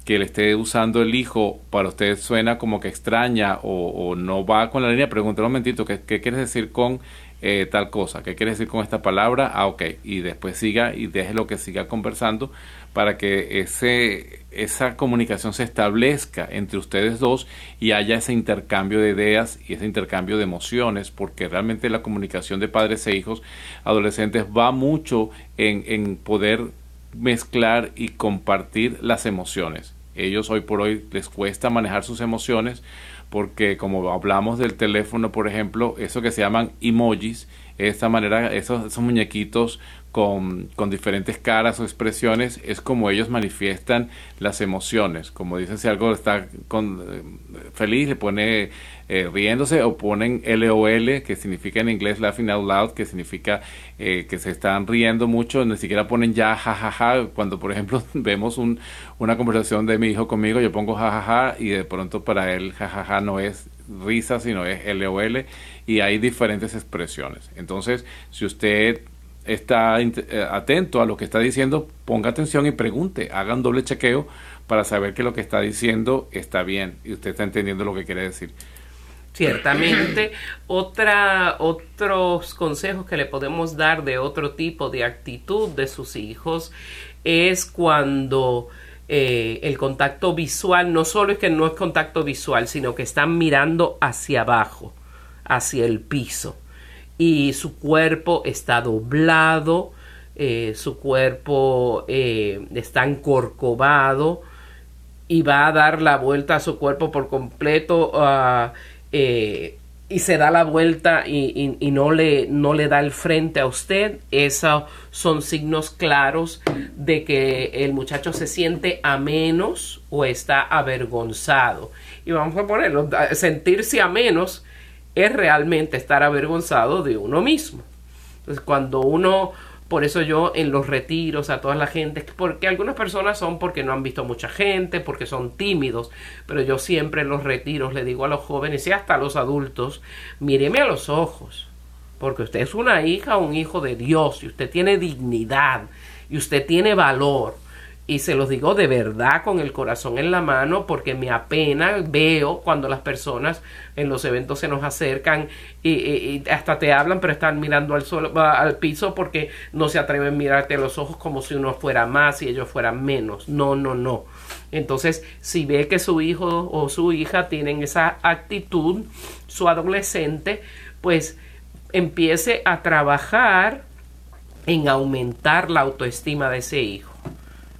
que le esté usando el hijo para usted suena como que extraña o, no va con la línea, pregúntale un momentito, ¿qué, qué quieres decir con eh, tal cosa? ¿Qué quieres decir con esta palabra? Ah, ok. Y después siga y deje lo que siga conversando para que ese, esa comunicación se establezca entre ustedes dos y haya ese intercambio de ideas y ese intercambio de emociones, porque realmente la comunicación de padres e hijos adolescentes va mucho en, en poder mezclar y compartir las emociones. Ellos hoy por hoy les cuesta manejar sus emociones porque como hablamos del teléfono, por ejemplo, eso que se llaman emojis, esta manera, esos, esos muñequitos con, con, diferentes caras o expresiones, es como ellos manifiestan las emociones. Como dicen, si algo está con, eh, feliz, le pone eh, riéndose o ponen LOL, que significa en inglés laughing out loud, que significa eh, que se están riendo mucho, ni siquiera ponen ya jajaja. Cuando, por ejemplo, vemos un, una conversación de mi hijo conmigo, yo pongo jajaja y de pronto para él jajaja no es risa, sino es LOL y hay diferentes expresiones. Entonces, si usted está eh, atento a lo que está diciendo, ponga atención y pregunte, haga un doble chequeo para saber que lo que está diciendo está bien y usted está entendiendo lo que quiere decir. Ciertamente, otra, otros consejos que le podemos dar de otro tipo de actitud de sus hijos es cuando eh, el contacto visual no solo es que no es contacto visual, sino que están mirando hacia abajo, hacia el piso, y su cuerpo está doblado, eh, su cuerpo eh, está encorcovado y va a dar la vuelta a su cuerpo por completo. Uh, eh, y se da la vuelta y, no, le, no le da el frente a usted, esos son signos claros de que el muchacho se siente a menos o está avergonzado. Y vamos a ponerlo, sentirse a menos es realmente estar avergonzado de uno mismo. Entonces, cuando uno por eso yo en los retiros a toda la gente, porque algunas personas son porque no han visto mucha gente, porque son tímidos, pero yo siempre en los retiros le digo a los jóvenes y hasta a los adultos, míreme a los ojos, porque usted es una hija un hijo de Dios y usted tiene dignidad y usted tiene valor y se los digo de verdad con el corazón en la mano porque me apena veo cuando las personas en los eventos se nos acercan y, hasta te hablan pero están mirando al suelo al piso porque no se atreven a mirarte a los ojos como si uno fuera más y ellos fueran menos. No no no. Entonces si ve que su hijo o su hija tienen esa actitud su adolescente pues empiece a trabajar en aumentar la autoestima de ese hijo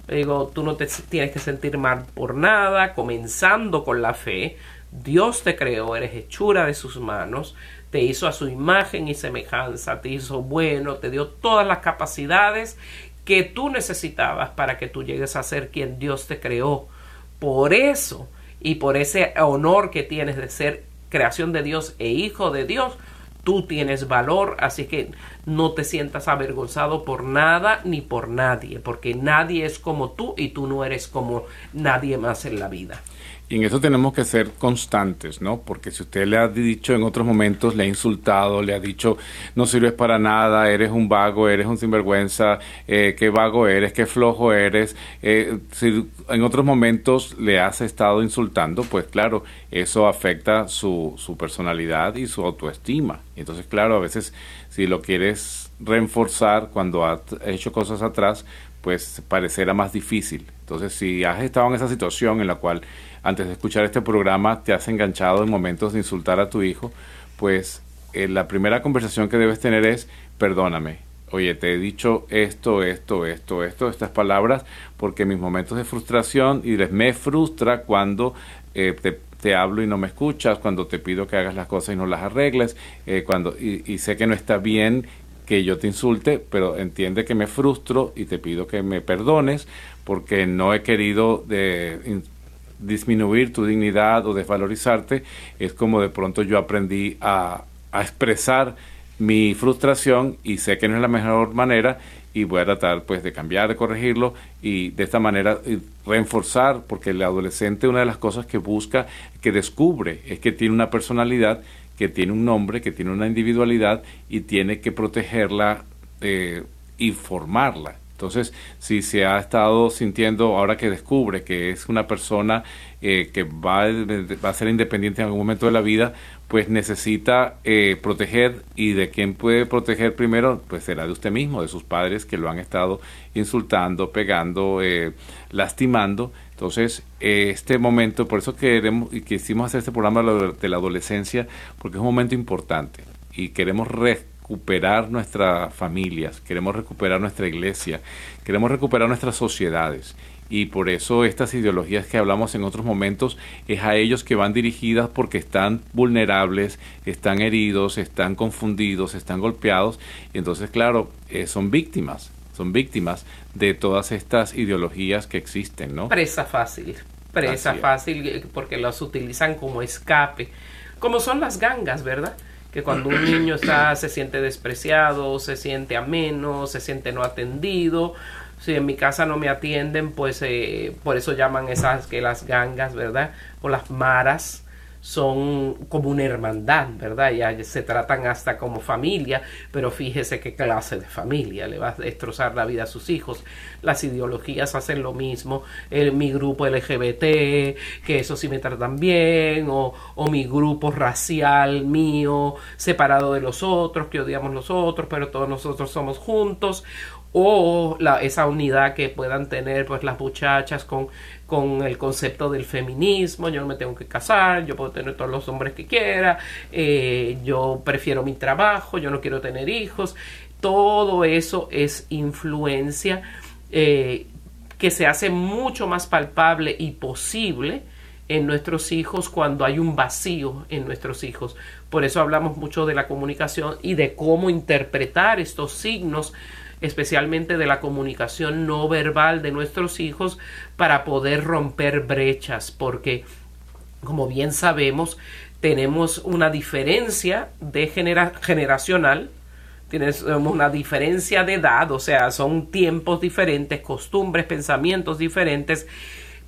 digo, tú no te tienes que sentir mal por nada, comenzando con la fe. Dios te creó, eres hechura de sus manos, te hizo a su imagen y semejanza, te hizo bueno, te dio todas las capacidades que tú necesitabas para que tú llegues a ser quien Dios te creó. Por eso y por ese honor que tienes de ser creación de Dios e hijo de Dios, tú tienes valor, así que no te sientas avergonzado por nada ni por nadie, porque nadie es como tú y tú no eres como nadie más en la vida. Y en eso tenemos que ser constantes, ¿no? Porque si usted le ha dicho en otros momentos, le ha insultado, le ha dicho, no sirves para nada, eres un vago, eres un sinvergüenza, eh, qué vago eres, qué flojo eres, eh, si en otros momentos le has estado insultando, pues claro, eso afecta su, su personalidad y su autoestima. Entonces, claro, a veces si lo quieres reforzar cuando has hecho cosas atrás, pues parecerá más difícil. Entonces, si has estado en esa situación en la cual antes de escuchar este programa te has enganchado en momentos de insultar a tu hijo, pues eh, la primera conversación que debes tener es, perdóname, oye, te he dicho esto, esto, esto, esto, estas palabras, porque mis momentos de frustración y les me frustra cuando eh, te, hablo y no me escuchas, cuando te pido que hagas las cosas y no las arregles, eh, cuando, y, sé que no está bien que yo te insulte, pero entiende que me frustro y te pido que me perdones porque no he querido de, disminuir tu dignidad o desvalorizarte, es como de pronto yo aprendí a, expresar mi frustración y sé que no es la mejor manera y voy a tratar pues de cambiar, de corregirlo y de esta manera reforzar, porque el adolescente una de las cosas que busca, que descubre, es que tiene una personalidad, que tiene un nombre, que tiene una individualidad y tiene que protegerla eh, y formarla. Entonces, si se ha estado sintiendo, ahora que descubre que es una persona eh, que va, va, a ser independiente en algún momento de la vida, pues necesita eh, proteger y de quién puede proteger primero, pues será de usted mismo, de sus padres que lo han estado insultando, pegando, eh, lastimando. Entonces, este momento, por eso queremos y quisimos hacer este programa de la adolescencia, porque es un momento importante y queremos recuperar nuestras familias, queremos recuperar nuestra iglesia, queremos recuperar nuestras sociedades. Y por eso estas ideologías que hablamos en otros momentos es a ellos que van dirigidas porque están vulnerables, están heridos, están confundidos, están golpeados. Y entonces, claro, eh, son víctimas, son víctimas de todas estas ideologías que existen, ¿no? Presa fácil, presa fácil eh, porque los utilizan como escape, como son las gangas, ¿verdad? Que cuando un niño está, se siente despreciado, se siente ameno, se siente no atendido, si en mi casa no me atienden, pues eh, por eso llaman esas que las gangas, ¿verdad? O las maras son como una hermandad, ¿verdad? Ya se tratan hasta como familia, pero fíjese qué clase de familia le va a destrozar la vida a sus hijos. Las ideologías hacen lo mismo. Mi grupo LGBT, que eso sí me tratan bien, o, o mi grupo racial mío, separado de los otros, que odiamos los otros, pero todos nosotros somos juntos, o la, esa unidad que puedan tener pues las muchachas con, con el concepto del feminismo, yo no me tengo que casar, yo puedo tener todos los hombres que quiera, eh, yo prefiero mi trabajo, yo no quiero tener hijos, todo eso es influencia eh, que se hace mucho más palpable y posible en nuestros hijos cuando hay un vacío en nuestros hijos. Por eso hablamos mucho de la comunicación y de cómo interpretar estos signos especialmente de la comunicación no verbal de nuestros hijos para poder romper brechas, porque como bien sabemos, tenemos una diferencia de generacional, tenemos una diferencia de edad, o sea, son tiempos diferentes, costumbres, pensamientos diferentes,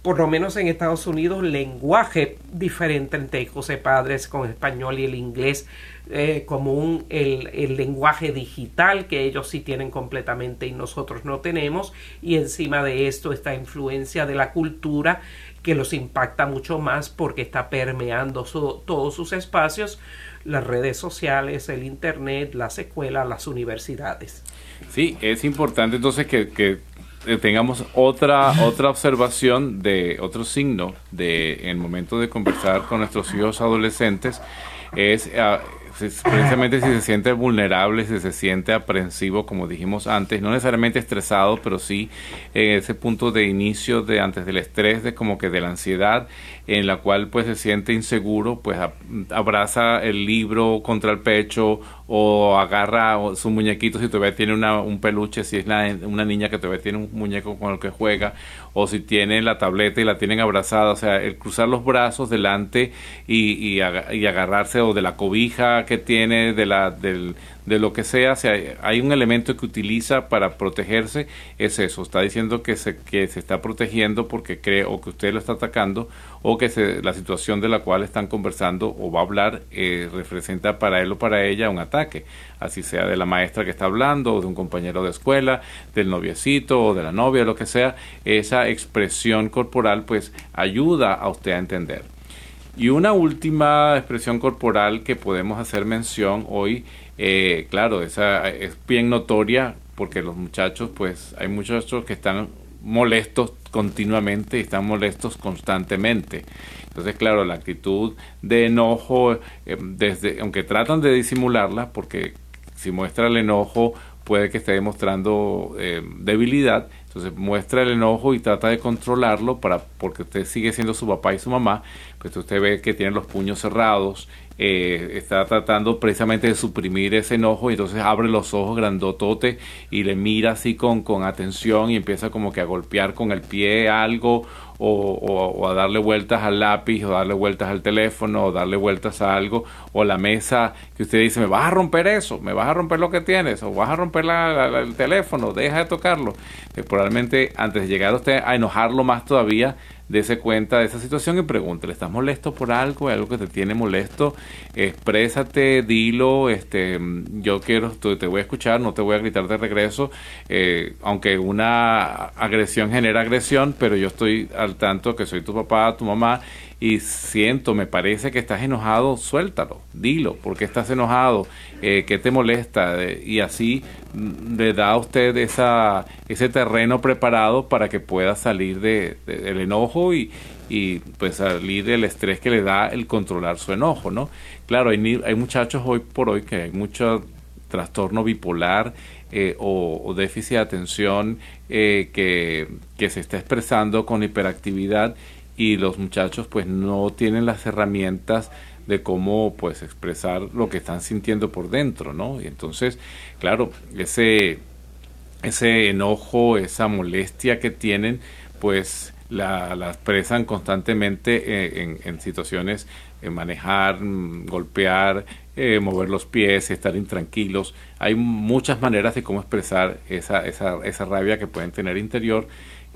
por lo menos en Estados Unidos, lenguaje diferente entre hijos y padres con español y el inglés eh, como un, el, el, lenguaje digital que ellos sí tienen completamente y nosotros no tenemos y encima de esto esta influencia de la cultura que los impacta mucho más porque está permeando todos sus espacios, las redes sociales, el internet, las escuelas, las universidades. Sí, es importante entonces que, que eh, tengamos otra otra observación de otro signo de en el momento de conversar con nuestros hijos adolescentes es ah, precisamente si se siente vulnerable, si se siente aprensivo, como dijimos antes, no necesariamente estresado, pero sí en ese punto de inicio de antes del estrés, de como que de la ansiedad, en la cual pues se siente inseguro, pues abraza el libro contra el pecho o agarra su muñequito si todavía tiene una, un peluche, si es una niña que todavía tiene un muñeco con el que juega, o si tiene la tableta y la tienen abrazada, o sea, el cruzar los brazos delante y, y, y agarrarse o de la cobija que tiene, de la, del, de lo que sea, si hay, un elemento que utiliza para protegerse, es eso, está diciendo que se, que se está protegiendo porque cree o que usted lo está atacando o que se, la situación de la cual están conversando o va a hablar eh, representa para él o para ella un ataque, así sea de la maestra que está hablando o de un compañero de escuela, del noviecito o de la novia, lo que sea, esa expresión corporal pues ayuda a usted a entender. Y una última expresión corporal que podemos hacer mención hoy eh, claro, esa es bien notoria porque los muchachos, pues hay muchachos que están molestos continuamente y están molestos constantemente. Entonces, claro, la actitud de enojo, eh, desde, aunque tratan de disimularla, porque si muestra el enojo puede que esté demostrando eh, debilidad, entonces muestra el enojo y trata de controlarlo para porque usted sigue siendo su papá y su mamá, pues usted ve que tiene los puños cerrados, eh, está tratando precisamente de suprimir ese enojo y entonces abre los ojos grandotote y le mira así con, con atención y empieza como que a golpear con el pie algo o, a darle vueltas al lápiz o darle vueltas al teléfono o darle vueltas a algo o la mesa que usted dice me vas a romper eso, me vas a romper lo que tienes o vas a romper el teléfono, deja de tocarlo. Eh, probablemente antes de llegar a usted a enojarlo más todavía, dése cuenta de esa situación y pregúntele, ¿estás molesto por algo? ¿Hay algo que te tiene molesto? Exprésate, dilo, este, yo quiero, te voy a escuchar, no te voy a gritar de regreso, eh, aunque una agresión genera agresión, pero yo estoy al tanto que soy tu papá, tu mamá, y siento, me parece que estás enojado, suéltalo, dilo, porque estás enojado, eh, qué te molesta, y así mm, le da a usted esa, ese terreno preparado para que pueda salir de, del enojo y, y pues salir del estrés que le da el controlar su enojo, ¿no? Claro, hay, hay muchachos hoy por hoy que hay mucho trastorno bipolar eh, o, déficit de atención eh, que, que se está expresando con hiperactividad y los muchachos pues no tienen las herramientas de cómo pues expresar lo que están sintiendo por dentro, ¿no? Y entonces, claro, ese ese enojo, esa molestia que tienen, pues la, expresan constantemente eh, en, en, situaciones en eh, manejar, mm, golpear, eh, mover los pies, estar intranquilos. Hay muchas maneras de cómo expresar esa, esa, esa rabia que pueden tener interior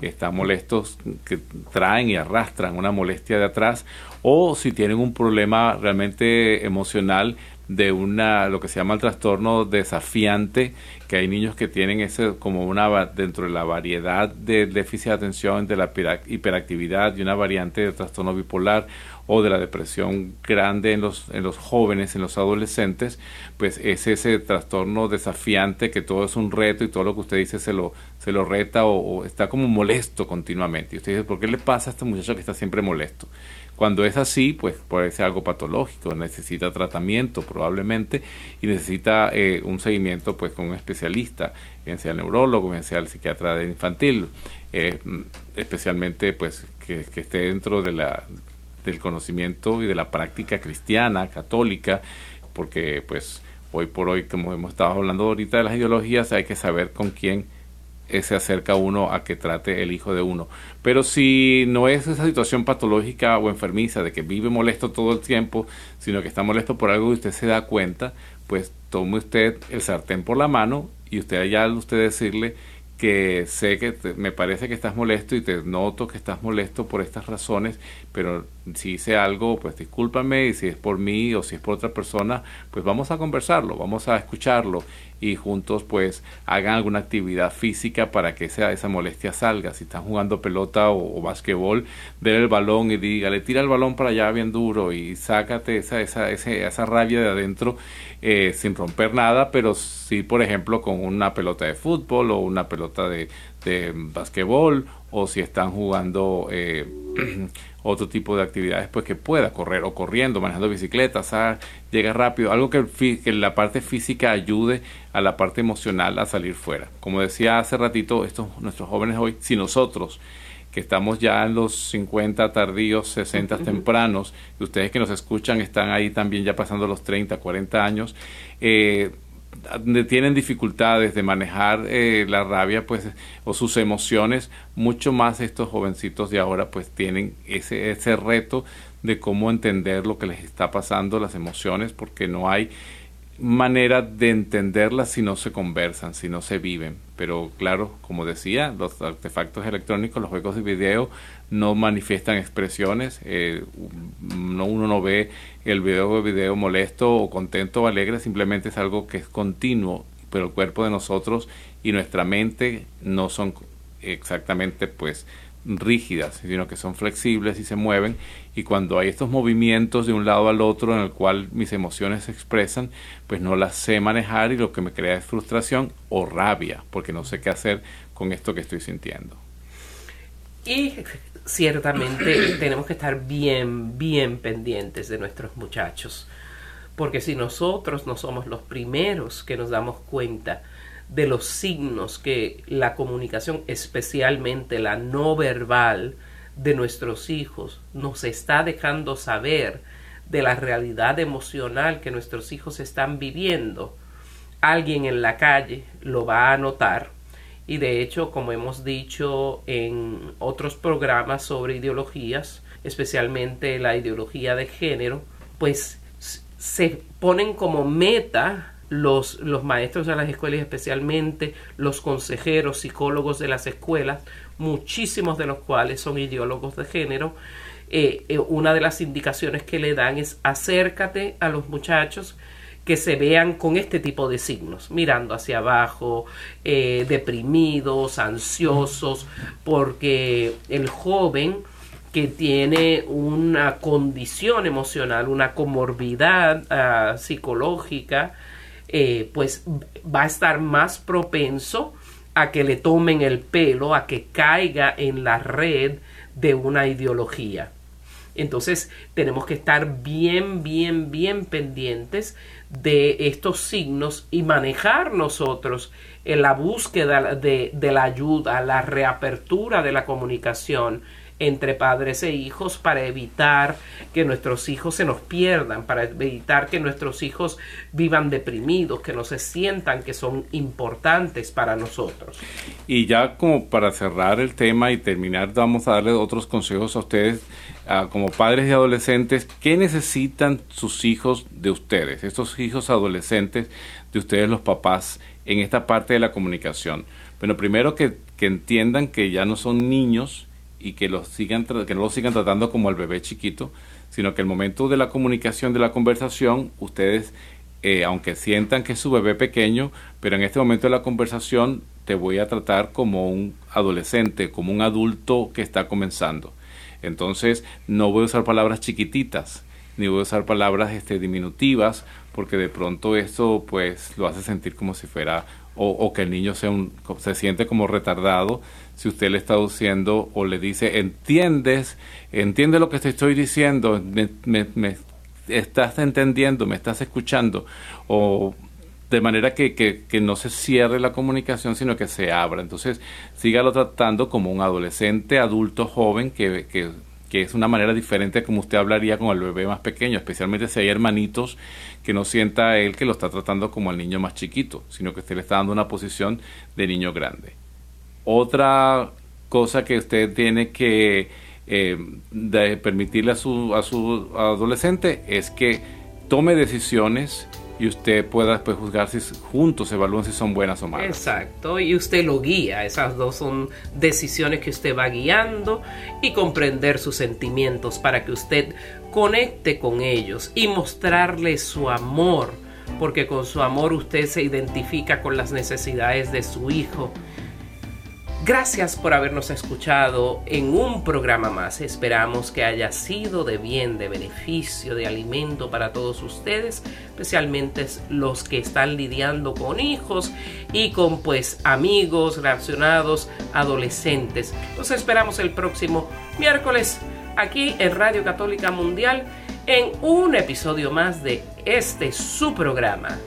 están molestos, que traen y arrastran una molestia de atrás, o si tienen un problema realmente emocional de una lo que se llama el trastorno desafiante, que hay niños que tienen ese como una dentro de la variedad de déficit de atención, de la hiperactividad y una variante de trastorno bipolar o de la depresión grande en los, en los jóvenes, en los adolescentes, pues es ese trastorno desafiante que todo es un reto y todo lo que usted dice se lo, se lo reta o, está como molesto continuamente. Y usted dice, ¿por qué le pasa a este muchacho que está siempre molesto? Cuando es así, pues puede ser algo patológico, necesita tratamiento probablemente y necesita eh, un seguimiento pues con un especialista, bien sea el neurólogo, bien sea el psiquiatra infantil, eh, especialmente pues que, que esté dentro de la del conocimiento y de la práctica cristiana, católica, porque pues hoy por hoy, como hemos estado hablando ahorita de las ideologías, hay que saber con quién se acerca uno a que trate el hijo de uno. Pero si no es esa situación patológica o enfermiza de que vive molesto todo el tiempo, sino que está molesto por algo y usted se da cuenta, pues tome usted el sartén por la mano y usted allá al usted decirle que sé que me parece que estás molesto y te noto que estás molesto por estas razones, pero si hice algo, pues discúlpame y si es por mí o si es por otra persona, pues vamos a conversarlo, vamos a escucharlo y juntos pues hagan alguna actividad física para que esa, esa molestia salga. Si están jugando pelota o, o basquetbol, ver el balón y dígale, tira el balón para allá bien duro y sácate esa, esa, esa, esa rabia de adentro eh, sin romper nada, pero sí, por ejemplo, con una pelota de fútbol o una pelota de, de basquetbol o si están jugando eh, otro tipo de actividades, pues que pueda correr o corriendo, manejando bicicletas, llega rápido, algo que, que, la parte física ayude a la parte emocional a salir fuera. Como decía hace ratito, estos nuestros jóvenes hoy, si nosotros que estamos ya en los 50 tardíos, 60 tempranos, y ustedes que nos escuchan están ahí también ya pasando los 30, 40 años, eh, tienen dificultades de manejar eh, la rabia pues o sus emociones mucho más estos jovencitos de ahora pues tienen ese ese reto de cómo entender lo que les está pasando las emociones porque no hay manera de entenderlas si no se conversan, si no se viven. Pero claro, como decía, los artefactos electrónicos, los juegos de video no manifiestan expresiones. Eh, no, uno no ve el video de video molesto o contento o alegre, simplemente es algo que es continuo, pero el cuerpo de nosotros y nuestra mente no son exactamente pues rígidas, sino que son flexibles y se mueven. Y cuando hay estos movimientos de un lado al otro en el cual mis emociones se expresan, pues no las sé manejar y lo que me crea es frustración o rabia, porque no sé qué hacer con esto que estoy sintiendo. Y ciertamente tenemos que estar bien, bien pendientes de nuestros muchachos, porque si nosotros no somos los primeros que nos damos cuenta, de los signos que la comunicación, especialmente la no verbal de nuestros hijos, nos está dejando saber de la realidad emocional que nuestros hijos están viviendo, alguien en la calle lo va a notar. Y de hecho, como hemos dicho en otros programas sobre ideologías, especialmente la ideología de género, pues se ponen como meta los, los maestros de las escuelas, especialmente los consejeros, psicólogos de las escuelas, muchísimos de los cuales son ideólogos de género, eh, eh, una de las indicaciones que le dan es acércate a los muchachos que se vean con este tipo de signos, mirando hacia abajo, eh, deprimidos, ansiosos, porque el joven que tiene una condición emocional, una comorbidad ah, psicológica, eh, pues va a estar más propenso a que le tomen el pelo, a que caiga en la red de una ideología. Entonces tenemos que estar bien, bien, bien pendientes de estos signos y manejar nosotros en la búsqueda de, de la ayuda, la reapertura de la comunicación entre padres e hijos para evitar que nuestros hijos se nos pierdan, para evitar que nuestros hijos vivan deprimidos, que no se sientan que son importantes para nosotros. Y ya como para cerrar el tema y terminar, vamos a darle otros consejos a ustedes como padres y adolescentes, ¿qué necesitan sus hijos de ustedes, estos hijos adolescentes de ustedes los papás en esta parte de la comunicación? Bueno, primero que, que entiendan que ya no son niños, y que, los sigan, que no lo sigan tratando como el bebé chiquito, sino que el momento de la comunicación, de la conversación, ustedes, eh, aunque sientan que es su bebé pequeño, pero en este momento de la conversación te voy a tratar como un adolescente, como un adulto que está comenzando. Entonces, no voy a usar palabras chiquititas, ni voy a usar palabras este, diminutivas, porque de pronto esto pues lo hace sentir como si fuera o, que el niño sea un, se siente como retardado si usted le está diciendo o le dice, entiendes, entiende lo que te estoy diciendo, me, me, estás entendiendo, me estás escuchando, o de manera que, que, que, no se cierre la comunicación, sino que se abra. Entonces, sígalo tratando como un adolescente, adulto, joven, que, que, que es una manera diferente como usted hablaría con el bebé más pequeño, especialmente si hay hermanitos que no sienta él que lo está tratando como el niño más chiquito, sino que usted le está dando una posición de niño grande. Otra cosa que usted tiene que eh, permitirle a su, a su adolescente es que tome decisiones y usted pueda después juzgar si juntos evalúan si son buenas o malas. Exacto, y usted lo guía. Esas dos son decisiones que usted va guiando y comprender sus sentimientos para que usted conecte con ellos y mostrarles su amor, porque con su amor usted se identifica con las necesidades de su hijo Gracias por habernos escuchado en un programa más. Esperamos que haya sido de bien, de beneficio, de alimento para todos ustedes, especialmente los que están lidiando con hijos y con pues amigos relacionados, adolescentes. Los esperamos el próximo miércoles aquí en Radio Católica Mundial en un episodio más de este su programa